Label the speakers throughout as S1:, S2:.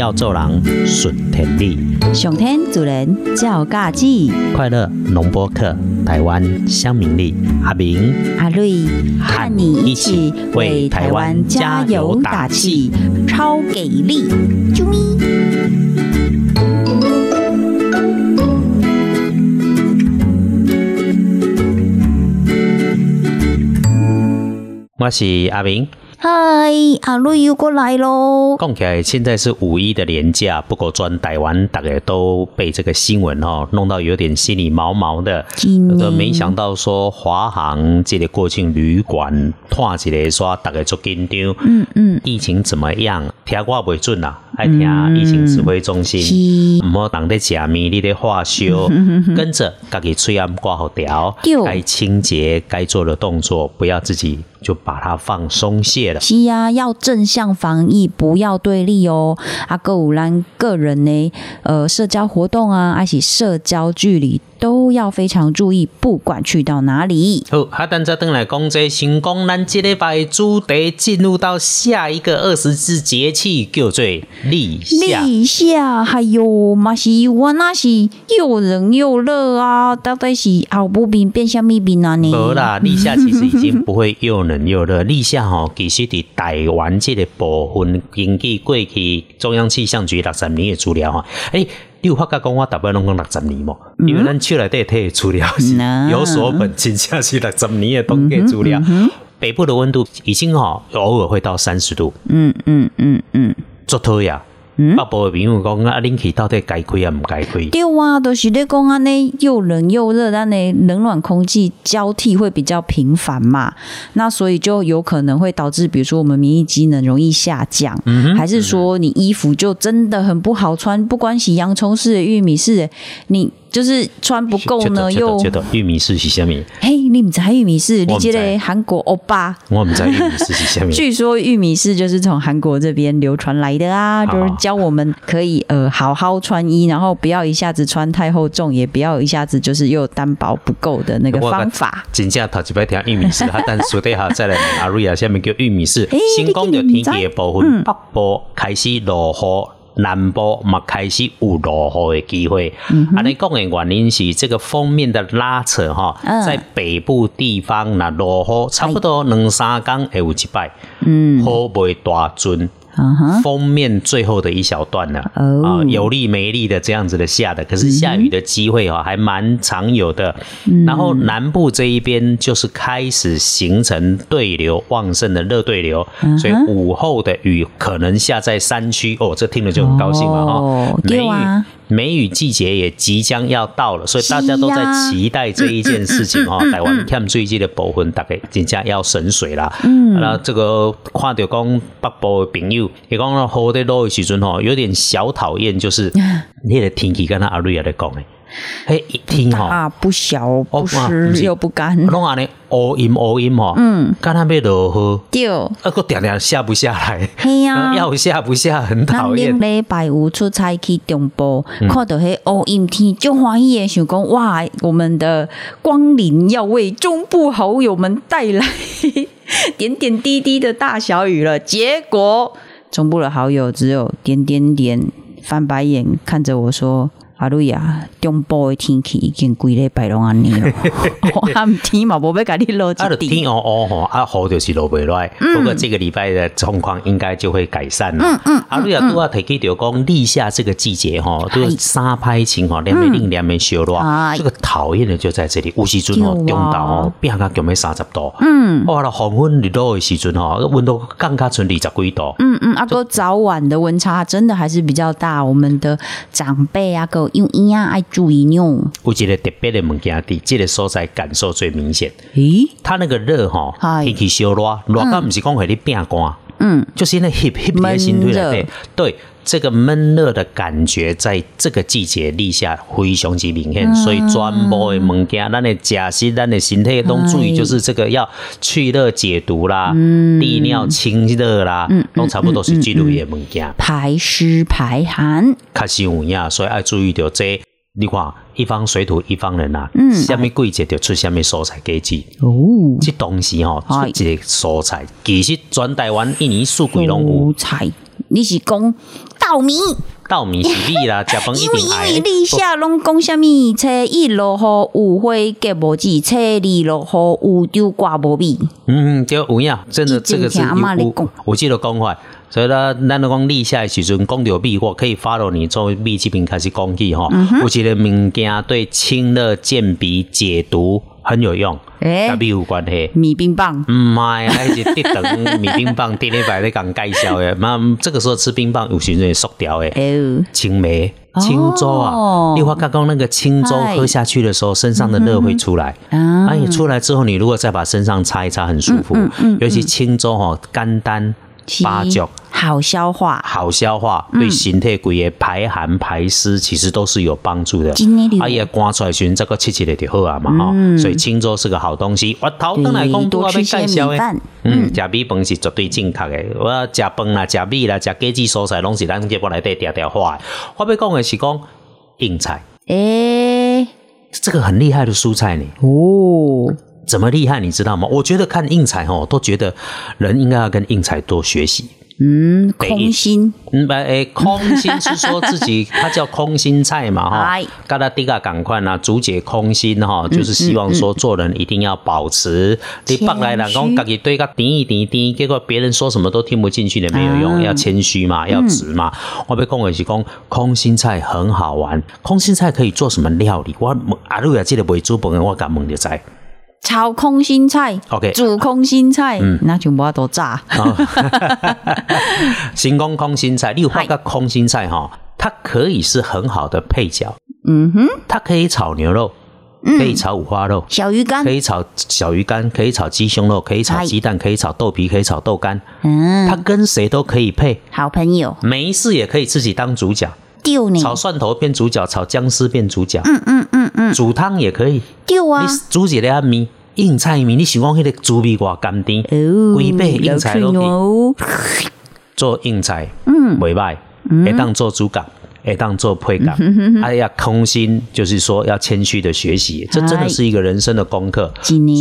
S1: 要做人顺天理，
S2: 上天主人叫嘎子，
S1: 快乐农播课，台湾乡民力，阿明
S2: 阿瑞和你一起为台湾加油打气，超给力！啾咪。
S1: 我是阿明。
S2: 嗨，阿瑞又过来喽！
S1: 讲起来，现在是五一的年假，不过专台湾大家都被这个新闻哦弄到有点心里毛毛的。
S2: 真的
S1: 没想到说华航这个国庆旅馆拖起来说大家做紧张。
S2: 嗯嗯，
S1: 疫情怎么样？听我袂准啦，爱听疫情指挥中心。
S2: 是
S1: 唔好当在食面，你咧化烧，跟着家己嘴暗挂好条
S2: 对，
S1: 该清洁该做的动作，不要自己就把它放松懈了。
S2: 是啊，要正向防疫，不要对立哦。啊，个有咱个人呢，呃，社交活动啊，还是社交距离都要非常注意，不管去到哪里。
S1: 好，哈，等再等来讲这成功，咱这礼拜主题进入到下一个二十四节气，叫做立夏。
S2: 立夏，还有嘛是我那是又冷又热啊，到底是好不冰变什么冰啊呢？
S1: 无啦，立夏其实已经不会又冷又热。立夏吼，其实伫台湾这个部分，根据过去中央气象局六十年的资料吼，诶、你有发觉讲我大部分拢讲六十年无？因为咱手内底摕的资料是
S2: 嗯
S1: 有所本，真正是六十年的统计资料。北部的温度已经吼偶尔会到三十度，
S2: 嗯嗯嗯嗯，
S1: 足讨呀。北部的朋友讲啊，恁去到底该开啊，唔该开？
S2: 对啊，都、是咧讲安尼又冷又热，但呢冷暖空气交替会比较频繁嘛，那所以就有可能会导致，比如说我们免疫机能容易下降，还是说你衣服就真的很不好穿，不管是洋葱式的、玉米式的，你就是穿不够呢，又
S1: 觉得玉米是是虾米？
S2: 嘿，你唔知玉米是，你这
S1: 我不知
S2: 个韩国欧巴。
S1: 我唔知玉米是是虾米。
S2: 据说玉米是就是从韩国这边流传来的啊，就是教我们可以呃好好穿衣，然后不要一下子穿太厚重，也不要一下子就是又单薄不够的那个方法。
S1: 真正头一摆听玉米是，哈，但私底下再来阿瑞啊，下面叫玉米是
S2: 诶。
S1: 先讲着天气的部
S2: 嗯
S1: 分，北部开始落雨。南部嘛开始有落雨的机会，
S2: 嗯
S1: 安尼讲的原因是这个封面的拉扯哈，
S2: 嗯。
S1: 在北部地方那落雨差不多两三天会有一摆，
S2: 嗯，
S1: 雨袂大阵，封面最后的一小段呢，啊、
S2: 哦
S1: 有力没力的这样子的下的，可是下雨的机会哦，还蛮常有的。
S2: 嗯。
S1: 然后南部这一边就是开始形成对流旺盛的热对流，
S2: 嗯
S1: 所以午后的雨可能下在山区哦，这听了就很高兴了哈、
S2: 哦
S1: 梅雨梅雨季节也即将要到了，所以大家都在期待这一件事情哦。台湾欠水季的部分大概真正要省水啦。
S2: 嗯
S1: 那这个看到讲北部的朋友，伊讲到雨在落的时阵吼，有点小讨厌，就是 那个天气，跟他阿瑞也在讲诶，嘿，天吼，
S2: 大不小，
S1: 哦
S2: 不湿又不干，
S1: 拢安尼乌阴乌阴吼，
S2: 嗯，
S1: 干那要落雨，
S2: 对，
S1: 啊，个点点下不下来，
S2: 嘿呀、
S1: 要下不下，很讨厌。
S2: 顶。礼拜五出差去中部，
S1: 嗯。
S2: 看到迄乌阴天，就欢喜的想讲哇，我们的光临要为中部好友们带来 点点滴滴的大小雨了。结果中部的好友只有点点点翻白眼看着我说。阿瑞啊，中部的天气已经规礼拜拢安尼了，我 暗天嘛无要甲你落一滴。
S1: 天哦哦吼，啊雨就是落袂来。不过这个礼拜的状况应该就会改善了。嗯嗯。啊，你也拄啊提起着讲立夏这个季节吼，都是沙拍晴吼，连袂冷连袂烧热
S2: 哎。
S1: 这个讨厌的就在这里，有时阵吼中昼吼变到强要三十度。
S2: 嗯
S1: 哇，了黄昏日落的时阵吼，温度降加剩二十几度。
S2: 嗯嗯，啊，哥早晚的温差真的还是比较大，我们的长辈啊，哥因因啊爱注意用。
S1: 有一个特别的物件，伫这个所在感受最明显。
S2: 咦，
S1: 它那个热吼，
S2: 嗨
S1: 天气烧热，热到毋是讲会你变寒，
S2: 嗯，
S1: 就是那 hip hip 的心推来对对。这个闷热的感觉，在这个季节立下非常之明显，所以全部的物件，咱的假心，咱的身体都注意，就是这个要去热解毒啦，利尿清热啦，都差不多是这类的物件，
S2: 排湿排寒，
S1: 确实有影，所以要注意到这。你看，一方水土一方人啊，嗯，什么季节就出什么蔬菜果子哦，这东西吼，出一个蔬菜，其实全台湾一年四季拢有
S2: 菜。你是讲稻米？
S1: 稻米是米啦，食饭一定
S2: 爱。因为因为立夏拢讲什么？初一落雨有花结无籽，初二落雨有丢瓜无米。
S1: 嗯，对有影，真的这个是有我记得讲法。所以呢，咱讲立夏的时阵讲到米，我可以 follow 你做米这边开始讲起吼。有一个物件对清热健脾解毒。很有用，跟米有关系。
S2: 米冰棒，
S1: 唔系，还是滴等米冰棒，第礼拜咧讲介绍的。那这个时候吃冰棒有时阵缩掉诶。青梅、青粥啊，你话刚刚那个青粥喝下去的时候，身上的热会出来。啊，你出来之后，你如果再把身上擦一擦，很舒服。尤其青粥哈，肝丹。八角
S2: 好消化，
S1: 好消化，对身体规个排寒排湿其实都是有帮助的。啊，也刮出来寻这个吃起来就好啊嘛哈。所以青州是个好东西。我头等来讲都要被介绍诶。嗯，食米饭是绝对正确的。我食饭啦，食米啦，食果子蔬菜，拢是咱节目内底条条化。我要讲的是讲硬菜。诶，这个很厉害的蔬菜呢。哦。怎么厉害，你知道吗？我觉得看应采哦，都觉得人应该要跟应采多学习。
S2: 嗯，空心，
S1: 嗯，诶，空心是说自己，它叫空心菜嘛，哈。嘎达迪嘎赶快呐，竹节空心哈，就是希望说做人一定要保持。你北来人讲自己对个点一点点，结果别人说什么都听不进去的，没有用，要谦虚嘛，要直嘛。我被讲的是讲空心菜很好玩，空心菜可以做什么料理？我阿路亚记得会煮饭，我敢问你在。
S2: 炒空心菜
S1: ，OK，
S2: 煮空心菜，那全部都炸。
S1: 新空空心菜，你有发觉空心菜哈，它可以是很好的配角。嗯哼，它可以炒牛肉，可以炒五花肉，
S2: 小鱼干
S1: 可以炒小鱼干，可以炒鸡胸肉，可以炒鸡蛋，可以炒豆皮，可以炒豆干。嗯，它跟谁都可以配，
S2: 好朋友。
S1: 没事也可以自己当主角。
S2: 丢你
S1: 炒蒜头变主角，炒姜丝变主角。嗯嗯嗯嗯，煮汤也可以。
S2: 丢啊！
S1: 你煮一个米硬菜米，你喜欢那个猪皮瓜干甜，龟背硬菜都可以做硬菜。嗯，袂歹，会当做主角。哎，当做配角，哎呀，空心就是说要谦虚的学习，这真的是一个人生的功课。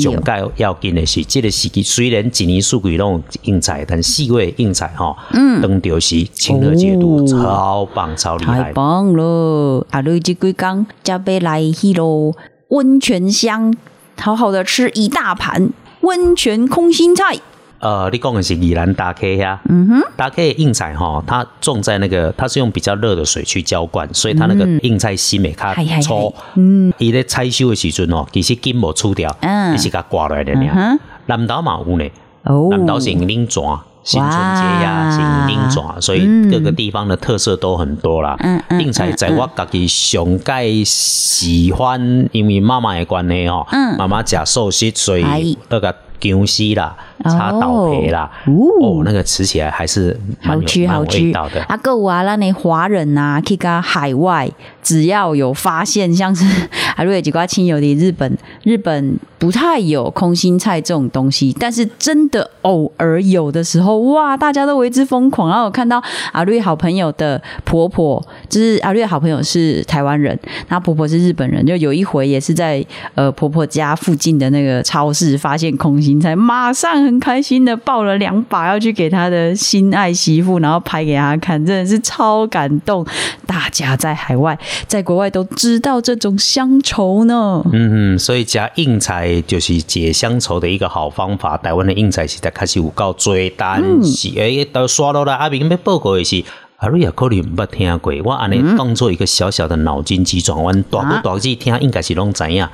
S1: 总该要紧的是，这个时期虽然几年数据拢应采，但细味应采哈，嗯，登丢是清热解毒，超棒，超厉害，
S2: 太棒了！阿瑞这几工加杯来去咯，温泉乡，好好的吃一大盘温泉空心菜。
S1: 呃，你讲的是宜兰大 K 呀，嗯哼，大 K 硬菜哈，它种在那个，它是用比较热的水去浇灌，所以它那个硬菜西美它粗，嗯，伊咧采收的时阵哦，其实根无除掉，嗯，是甲挂来的呢。南岛嘛有呢，哦，南岛是林庄，新春节呀是林庄，所以各个地方的特色都很多啦。嗯嗯，硬菜在我家己上界喜欢，因为妈妈的关系哦，嗯，妈妈食寿司，所以那个。姜丝啦，擦倒皮啦，哦，那个吃起来还是
S2: 好吃好吃
S1: 的。
S2: 啊，够啊那你华人啊，去个海外，只要有发现，像是 阿瑞几瓜亲友的日本，日本不太有空心菜这种东西，但是真的偶尔有的时候，哇，大家都为之疯狂。然后我看到阿瑞好朋友的婆婆，就是阿瑞好朋友是台湾人，那婆婆是日本人，就有一回也是在呃婆婆家附近的那个超市发现空心。菜马上很开心的抱了两把，要去给他的心爱媳妇，然后拍给他看，真的是超感动。大家在海外，在国外都知道这种乡愁呢。
S1: 嗯嗯，所以加硬菜就是解乡愁的一个好方法。台湾的硬菜现在开始有够多，但，是诶，都刷到了。阿明要报告的是，阿瑞也可能没听过，我安尼当做一个小小的脑筋急转弯，大不大字听应该是拢知影。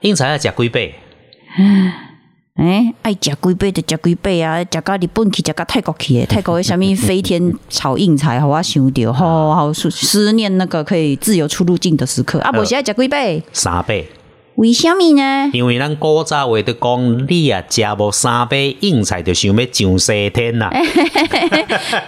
S1: 硬菜要食几倍？
S2: 哎，爱食几杯就食几杯啊！食到日本去，食到泰国去，泰国的啥物飞天炒硬菜？互我想着吼好思念那个可以自由出入境的时刻啊！无是爱食几杯，
S1: 三倍，
S2: 为什么呢？
S1: 因为咱古早话都讲，你啊食无三杯硬菜，就想要上西天呐、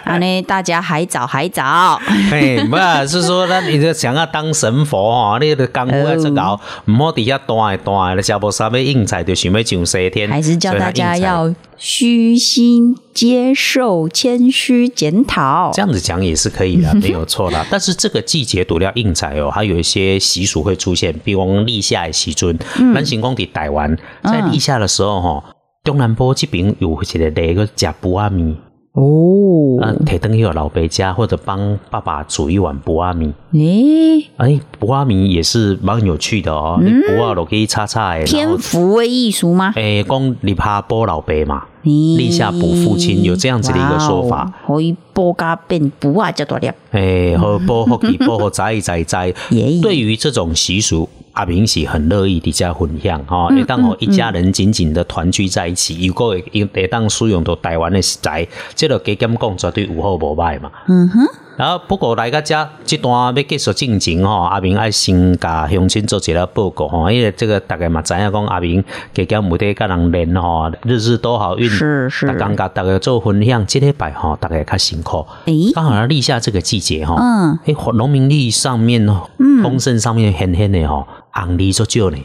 S2: 啊，呢，大家还早还早，
S1: 嘿，不啊，是说咱你就想要当神佛哦，你的功夫要做高，唔好底下端的端的，食无三杯硬菜，就想要上西天。
S2: 还是叫大家要虚心接受、谦虚检讨。
S1: 这样子讲也是可以的，没有错啦。但是这个季节读了应采哦，还有一些习俗会出现，比如立夏的时阵，咱成功伫台湾在立夏的时候吼，中南部这边有一个那个食布阿米，
S2: 哦，
S1: 啊，提灯有老伯家或者帮爸爸煮一碗布阿米。
S2: 诶，
S1: 哎，布阿米也是蛮有趣的哦，你布啊都可以擦擦的，然
S2: 天
S1: 后
S2: 福为艺术吗？
S1: 诶，讲立下波老伯嘛，
S2: 立
S1: 立夏补父亲有这样子的一个说法，
S2: 可以波加变补啊，叫大粒。
S1: 诶，和波和给波和摘摘摘。
S2: 耶
S1: 对于这种习俗，阿明是很乐意伫遮分享哈，
S2: 嗯
S1: 会当互一家人紧紧的团聚在一起，如果会会当使用到台湾的食材，即落加减讲绝对有好无歹嘛。
S2: 嗯哼，
S1: 然后不过来到这这段要结束进前吼，阿明爱先甲乡亲做一个报告吼，因为这个大概嘛知影讲阿明加减每天甲人练吼，日日都好运，
S2: 是是。
S1: 大家甲大家做分享，这礼拜吼大家较辛苦。
S2: 诶，
S1: 刚好立夏这个季节吼，
S2: 嗯，
S1: 哎，农民历上面哦，丰盛上面显显的吼，红利足少呢，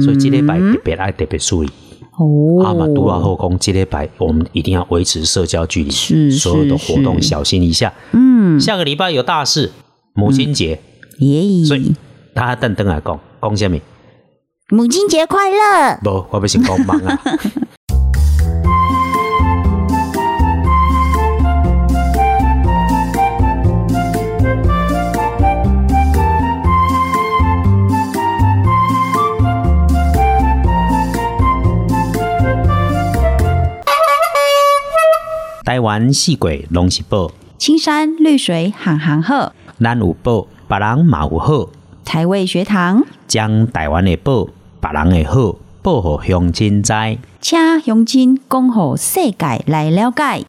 S1: 所以这礼拜特别爱特别注意。
S2: 哦，
S1: 阿玛杜阿后宫这礼拜我们一定要维持社交距离，
S2: 是
S1: 所有的活动小心一下。
S2: 嗯，
S1: 下个礼拜有大事，母亲节，
S2: 耶，
S1: 所以他等等来讲，讲什么？
S2: 母亲节快乐！
S1: 不，我不是讲忙啊。台湾四季拢是宝，
S2: 青山绿水行行好，
S1: 咱有宝，别人嘛有好。
S2: 台味学堂，
S1: 将台湾的宝、别人的好，报给乡亲知。
S2: 请乡亲讲予世界来了解。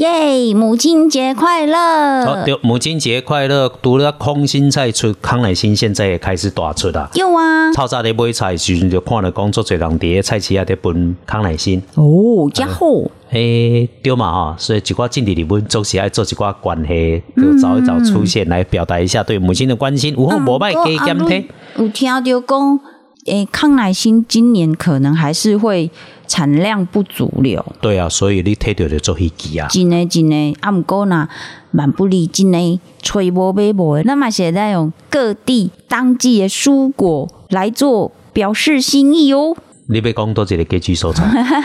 S2: 耶！母亲节快
S1: 好，
S2: 乐！
S1: 对，母亲节快乐！除了空心菜出，康乃馨现在也开始大出啦。
S2: 有啊，
S1: 超早咧买菜的时阵，就看到讲做侪人伫个菜市啊伫分康乃馨。
S2: 哦，加好，
S1: 诶、对嘛吼，所以一寡政治日本总是爱做一寡关系，就早一早出现来表达一下对母亲的关心。有好无歹加减体。
S2: 有听到讲，诶，康乃馨今年可能还是会产量不足了。
S1: 对啊，所以你摕到就做飞机啊。
S2: 真诶真诶，啊毋过若万不离真诶，吹无买无诶，咱嘛是会在用各地当季诶蔬果来做表示心意哦。
S1: 你要讲多一个家居所在，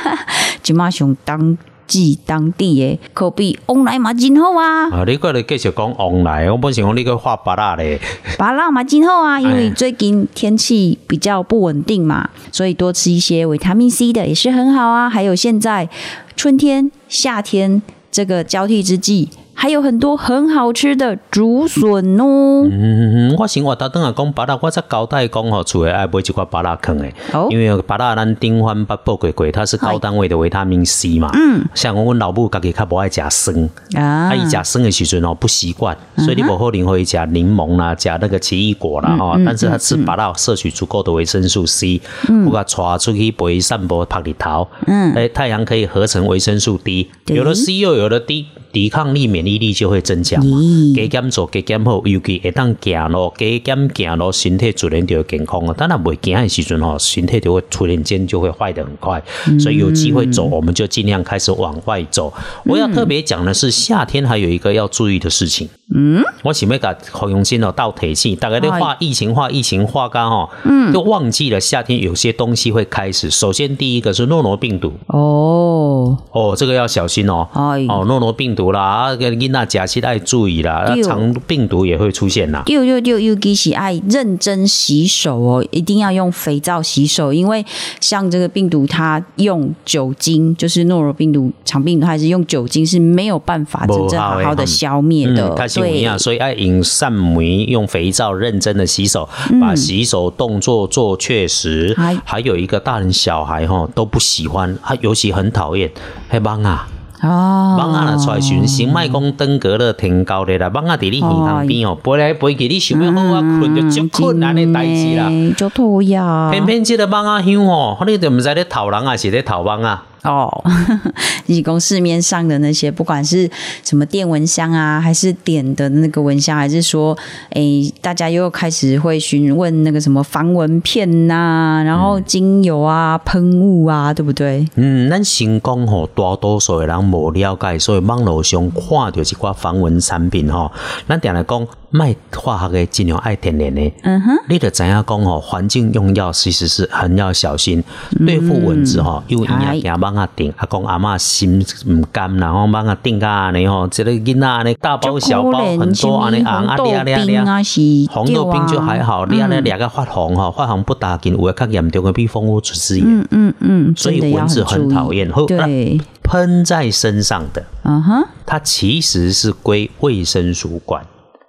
S2: 即马上当季当地的，可比往来嘛真好啊，
S1: 啊，你过来继续讲往来，我本想讲你个画巴拉咧。
S2: 巴拉嘛真好啊，因为
S1: 哎
S2: 最近天气比较不稳定嘛，所以多吃一些维他命 C 的也是很好啊。还有现在春天、夏天这个交替之际，还有很多很好吃的竹笋哦。
S1: 嗯，我生活头等下讲巴拉，我才交代讲吼，厝诶爱买一寡巴拉坑诶，
S2: 哦
S1: 因为巴拉咱顶番捌报过过，它是高单位的维他命 C 嘛。嗯，像阮老母家己较无爱食酸，
S2: 啊。
S1: 啊，伊食酸的时阵哦不习惯，所以你无可能会食柠檬啦，食那个奇异果啦吼。但是他吃巴拉摄取足够的维生素 C，我甲带出去陪散步晒日头，
S2: 嗯。
S1: 哎，太阳可以合成维生素 D，有了 C 又有了 D，抵抗力、免疫力就会增强嘛。
S2: 咦
S1: 加减做加减好，尤其会当行路，加减行路，身体自然就会健康了。当然袂行的时阵吼，身体就会突然间就会坏得很快。所以有机会走，我们就尽量开始往外走。我要特别讲的是，夏天还有一个要注意的事情。嗯，我想要甲侯永新哦倒提醒，大概咧画疫情画疫情画干哦，嗯，就忘记了夏天有些东西会开始。首先第一个是诺罗病毒。
S2: 哦，
S1: 哦，这个要小心哦。
S2: 哎
S1: 哦，诺罗病毒啦，啊，跟囡仔假期爱注意啦，那
S2: 对
S1: 肠病毒也会出现啦。
S2: 六六六，尤其是爱认真洗手哦，一定要用肥皂洗手，因为像这个病毒，它用酒精，就是诺如病毒、肠病毒，它还是用酒精是没有办法真正好好的消灭的。
S1: 嗯，它是有
S2: 对
S1: 影，所以爱用扇梅，用肥皂认真的洗手，把洗手动作做确实。
S2: 哎
S1: 还有一个大人小孩哈都不喜欢，他尤其很讨厌黑帮啊。
S2: 哦，
S1: 蠓仔若出来巡，先莫讲登革热天高热啦，蠓仔伫你耳旁边哦，飞来飞去，你想要好啊困就足困难的代志啦。
S2: 嗯，就讨厌。
S1: 偏偏即个蠓仔香哦，你就毋知咧讨人还是咧讨蠓仔。
S2: 哦，你供市面上的那些，不管是什么电蚊香啊，还是点的那个蚊香，还是说，哎，大家又开始会询问那个什么防蚊片呐、然后精油啊、喷雾啊，对不对？
S1: 嗯，咱先讲吼，大多数的人无了解，所以网络上看到一寡防蚊产品吼，咱定来讲，卖化学的，尽量爱天然的。
S2: 嗯哼，
S1: 你得怎样讲吼，环境用药其实是很要小心，对付蚊子吼，因为伊
S2: 哎
S1: 也惊蠓仔叮，啊讲阿嬷心毋甘，然后蠓仔叮甲安尼吼，一个囡仔安尼大包小包很多安尼红
S2: 豆
S1: 掠掠掠。
S2: 冰啊，是
S1: 红豆冰就还好，你安尼
S2: 嗯
S1: 掠个发红吼，发红不打紧，有的较严重的比蜂窝组织炎。
S2: 嗯嗯嗯，
S1: 所以蚊子很讨厌后
S2: 对，
S1: 喷在身上的，
S2: 嗯哼，
S1: 它其实是归卫生署管。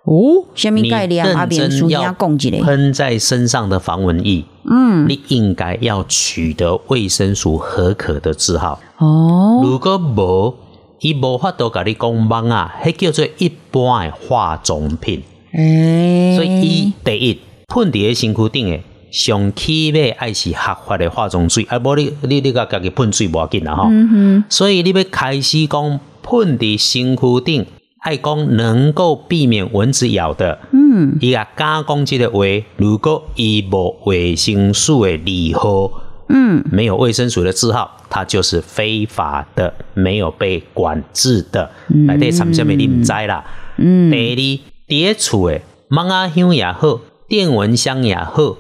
S2: 哦，什么
S1: 你
S2: 概念？阿
S1: 认
S2: 边书要。
S1: 喷在身上的防蚊液，嗯，你应该要取得卫生署合可的字号。
S2: 哦，
S1: 如果无，伊无法度甲你讲蚊啊，迄叫做一般诶化妆品。
S2: 诶，
S1: 所以伊第一喷伫个身躯顶诶上起码爱是合法的化妆水，啊无你你你甲家己喷水无要紧啦吼。所以你要开始讲喷伫身躯顶，爱讲能够避免蚊子咬的。嗯，伊啊敢讲即个话，如果伊无维生素的字号，嗯，没有卫生署的字号，它就是非法的，没有被管制的。内底产什么你毋知啦。嗯，第二，伫咧厝诶蚊仔香也好，电蚊香也好。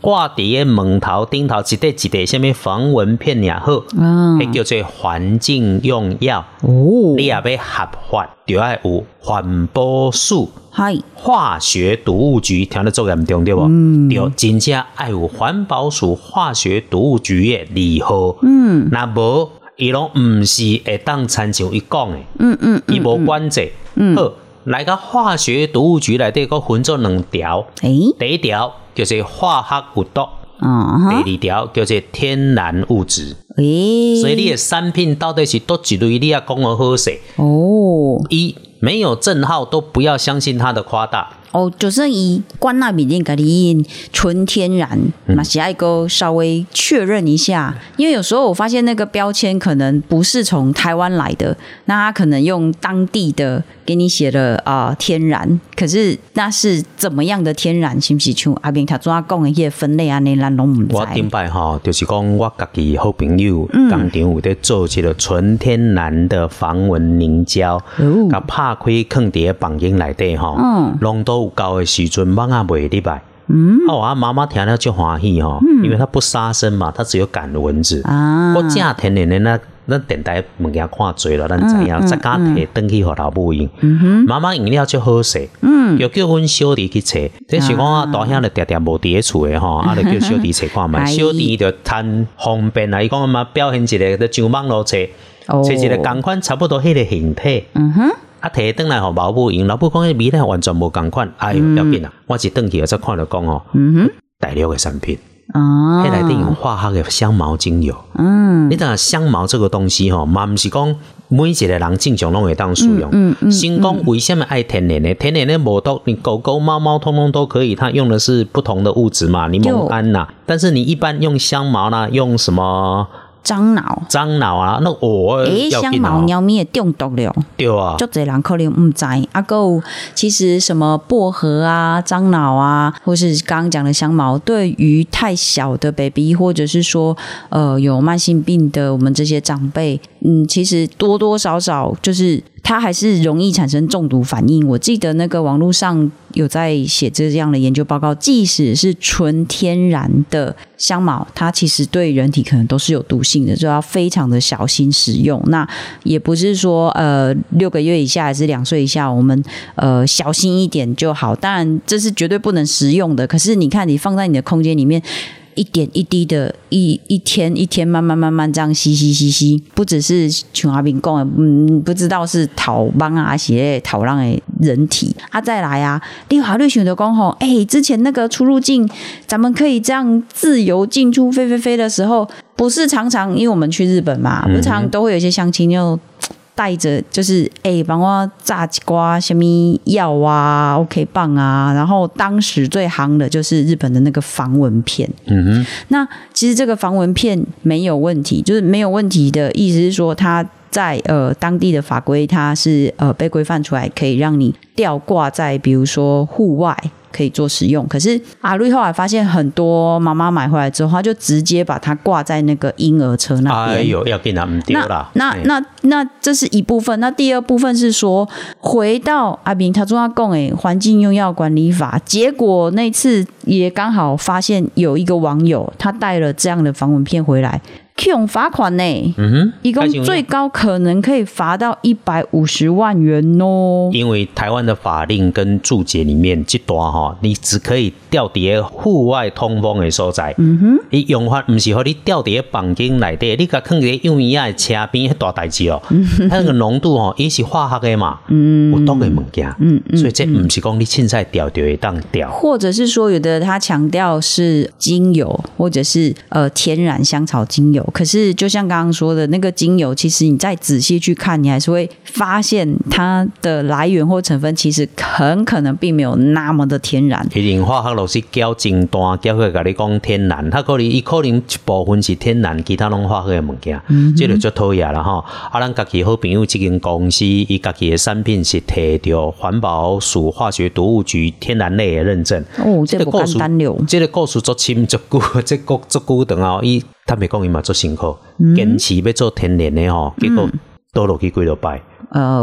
S1: 挂伫个门头顶头一块一块什么防蚊片也好，
S2: 嗯，
S1: 迄叫做环境用药。
S2: 哦，
S1: 你也要合法，就要有环保署、
S2: 嗨，
S1: 化学毒物局，听得做严重对无？嗯，对，真正爱有环保署、化学毒物局的字号。嗯，那无伊拢毋是会当参照伊讲的。
S2: 嗯嗯，
S1: 伊无管制。好，来个化学毒物局内底，佫分做两条。
S2: 诶，
S1: 第一条叫做化学有毒。
S2: 啊，
S1: 第二条叫做天然物质，
S2: 诶，
S1: 所以你的产品到底是多几类，你要讲我好势。
S2: 哦
S1: 一没有证号都不要相信它的夸大。
S2: 哦，就是以关纳米定给你纯天然，马西爱哥稍微确认一下，因为有时候我发现那个标签可能不是从台湾来的，那他可能用当地的给你写了啊、天然，可是那是怎么样的天然？是不是像阿边他怎讲的迄个分类啊？那咱拢唔知
S1: 我。顶摆吼，就是讲我家己好朋友工厂有在做一个纯天然的防蚊凝胶，
S2: 哦
S1: 甲拍开放伫个房间内底吼
S2: 嗯，
S1: 拢都有够的时阵，蚊仔袂入来。嗯，啊，我妈妈听了就欢喜吼，因为它不杀生嘛，它只有赶蚊子。
S2: 啊
S1: 我正天然的那咱电台物件看侪了，咱知影，再敢摕转去互老母用。妈妈饮料就好势，又叫阮小弟去找。这是讲啊，大兄就定定无伫咧厝的吼，啊，就叫小弟找看卖。
S2: 哎
S1: 小弟就贪方便啊，伊讲嘛表现一个，就上网络找，
S2: 哦
S1: 找一个共款差不多迄个形体。
S2: 嗯哼，
S1: 啊，摕转来吼老母用，老母讲迄味咧完全无共款，哎哟，要紧啊！我一转去，我才看着讲哦，大陆的产品，
S2: 哦，
S1: 迄内底用化学的香茅精油。
S2: 嗯，
S1: 你知影香茅这个东西吼，嘛毋是讲每一个人正常拢会当使用。
S2: 嗯嗯嗯
S1: 先讲为什么爱天然的？天然的无毒，你狗狗、猫猫通通都可以，它用的是不同的物质嘛，柠檬胺呐、但是你一般用香茅啦，用什么
S2: 樟脑，
S1: 樟脑啊？那我、
S2: 诶，香茅猫咪也中毒了。
S1: 对啊，
S2: 就这人可能唔知，啊，够其实什么薄荷啊、樟脑啊，或是刚刚讲的香茅，对于太小的 baby，或者是说呃有慢性病的我们这些长辈，嗯，其实多多少少就是它还是容易产生中毒反应。我记得那个网络上有在写这样的研究报告，即使是纯天然的香茅，它其实对人体可能都是有毒性的，就要非常的小心使用。那也不是说呃六个月以下还是两岁以下，我们呃小心一点就好。当然这是绝对不能食用的，可是你看你放在你的空间里面。一点一滴的，一一天一天慢慢慢慢这样吸吸吸吸，不只是琼阿炳讲的，嗯，不知道是讨帮啊，写讨浪的人体。啊，再来啊，你华律选择讲吼，哎、之前那个出入境，咱们可以这样自由进出飞飞飞的时候，不是常常因为我们去日本嘛，不常常都会有一些相亲就。带着，就是哎，帮我炸几瓜什么药啊，OK 棒啊。然后当时最夯的就是日本的那个防蚊片。
S1: 嗯哼，
S2: 那其实这个防蚊片没有问题，就是没有问题的意思是说，它在呃当地的法规，它是呃被规范出来，可以让你吊挂在比如说户外。可以做使用，可是阿瑞后来发现很多妈妈买回来之后，他就直接把它挂在那个婴儿车那边。
S1: 哎呦，要给他们丢了。
S2: 那那那这是一部分。那第二部分是说，回到阿明他说他供诶环境用药管理法，结果那次也刚好发现有一个网友他带了这样的防蚊片回来。用罚款呢？
S1: 嗯哼，
S2: 一共最高可能可以罚到一百五十万元哦。
S1: 因为台湾的法令跟注解里面这段哈，你只可以吊伫户外通风的所在。
S2: 嗯哼，
S1: 你用法不是和你吊伫房间内底，你甲放伫用医的车边，迄大代志哦。它那个浓度哦，也是化学的嘛，
S2: 嗯，
S1: 有毒的物件。
S2: 嗯嗯，
S1: 所以这不是讲你凊彩吊就会当吊，
S2: 或者是说有的他强调是精油，或者是呃天然香草精油。可是，就像刚刚说的那个精油，其实你再仔细去看，你还是会发现它的来源或成分，其实很可能并没有那么的天然。
S1: 一定化学老师教精端，教会甲你讲天然，他可能伊可能一部分是天然，其他拢化学的物件，这就足讨厌了哈。啊，咱家己好朋友这间公司，伊家己的产品是摕到环保署化学毒物局天然类的认证。
S2: 哦，这个故事。
S1: 这个故事足深足久，这个足久等哦，伊。他没讲伊嘛做辛苦，坚持要做天然的吼，结果倒落去几落摆，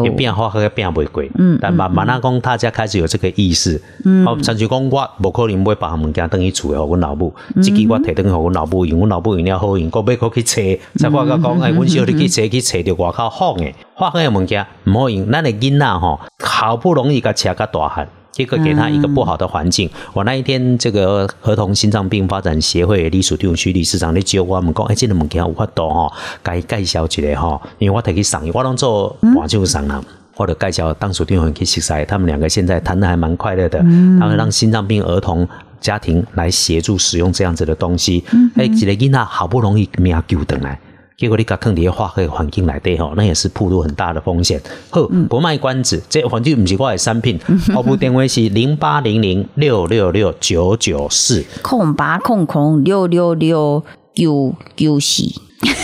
S1: 也变化和变袂过。但慢慢啊讲，大家开始有这个意识。好，甚至讲我无可能买别项物件等于厝诶，互阮老母，即支我摕等于互阮老母用，阮老母用了好用，我买可去找，才发觉讲，哎，阮小弟去找去找着外口好诶，化学诶物件毋好用，咱诶囡仔吼，好不容易甲车甲大汉。结果给他一个不好的环境。我那一天，这个儿童心脏病发展协会隶属地区理事长咧教我们讲，哎，这个物件有法度吼，该介绍一下吼。因为我提去送伊，我拢做半就上啦，或者介绍当属地方去熟悉。他们两个现在谈的还蛮快乐的，他们让心脏病儿童家庭来协助使用这样子的东西。哎，一个囡仔好不容易命救回来。结果你甲坑伫化学环境内底吼，那也是暴露很大的风险。好，不卖关子，这反正不是我的产品。服务电话是零八零零六六六九九四
S2: 空八空空六六六九九四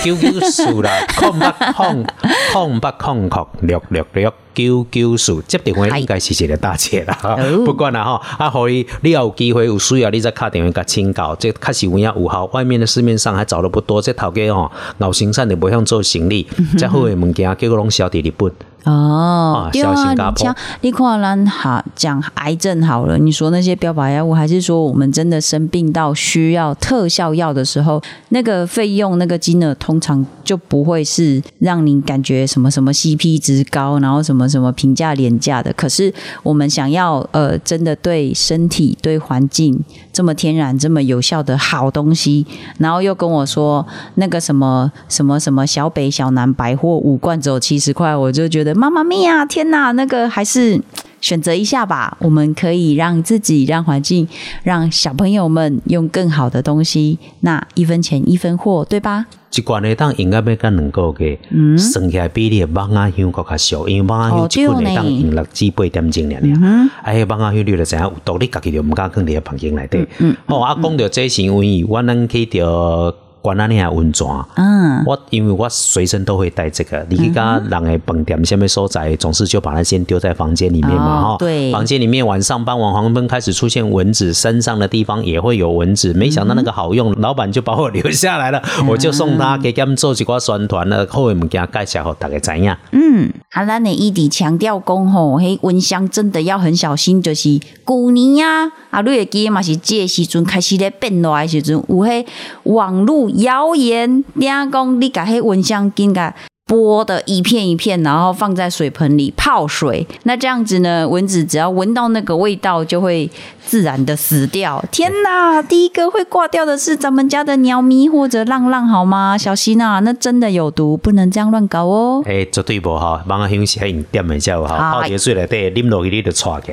S1: 九九四啦，空八空空八空空六六六。九九四，接电话应该是一个大姐啦，不管啦哈，啊，可以你有机会有需要，你再打电话甲请教，这确实有影有效。外面的市面上还找的不多，这头家吼，老生产的不想做生意，再好的物件结果拢销伫日本。
S2: 哦，对啊，你讲，你看咱哈讲癌症好了，你说那些标靶药物，还是说我们真的生病到需要特效药的时候，那个费用那个金额通常就不会是让你感觉什么什么 CP 值高，然后什么什么评价廉价的。可是我们想要呃，真的对身体对环境这么天然这么有效的好东西，然后又跟我说那个什么什么什么小北小南百货五罐只有七十块，我就觉得。妈妈咪呀！天哪，那个还是选择一下吧。我们可以让自己、让环境、让小朋友们用更好的东西。那一分钱一分货，对吧？
S1: 一罐的当应该要干两个月，算起来比你的芒阿香更加少，因为芒阿香一罐的当用六至八点钟了了。哎，芒阿香你就知影有道理，家己就唔敢放伫个房间内底。哦，啊，讲到这是因为我能去着。关那里还温泉，
S2: 嗯，
S1: 我因为我随身都会带这个。你去家人的饭店下面收窄，总是就把它先丢在房间里面嘛，哈。
S2: 对。
S1: 房间里面晚上傍晚黄昏开始出现蚊子，身上的地方也会有蚊子。没想到那个好用，老板就把我留下来了。我就送他给他们做几挂宣传了，后面物件介绍好大家知影？
S2: 嗯，啊，咱的异地强调讲吼，嘿，蚊香真的要很小心，就是古年啊，啊，你会记嘛是这时阵开始咧变乱的时阵，有迄网络。谣言，人讲你把迄蚊香巾给剥的一片一片，然后放在水盆里泡水，那这样子呢，蚊子只要闻到那个味道，就会自然的死掉。天哪，第一个会挂掉的是咱们家的鸟咪或者浪浪，好吗？小心啊，那真的有毒，不能这样乱搞哦。
S1: 哎，绝对不哈，帮阿兄先点一下好，泡点水来底，啉落去你就错去。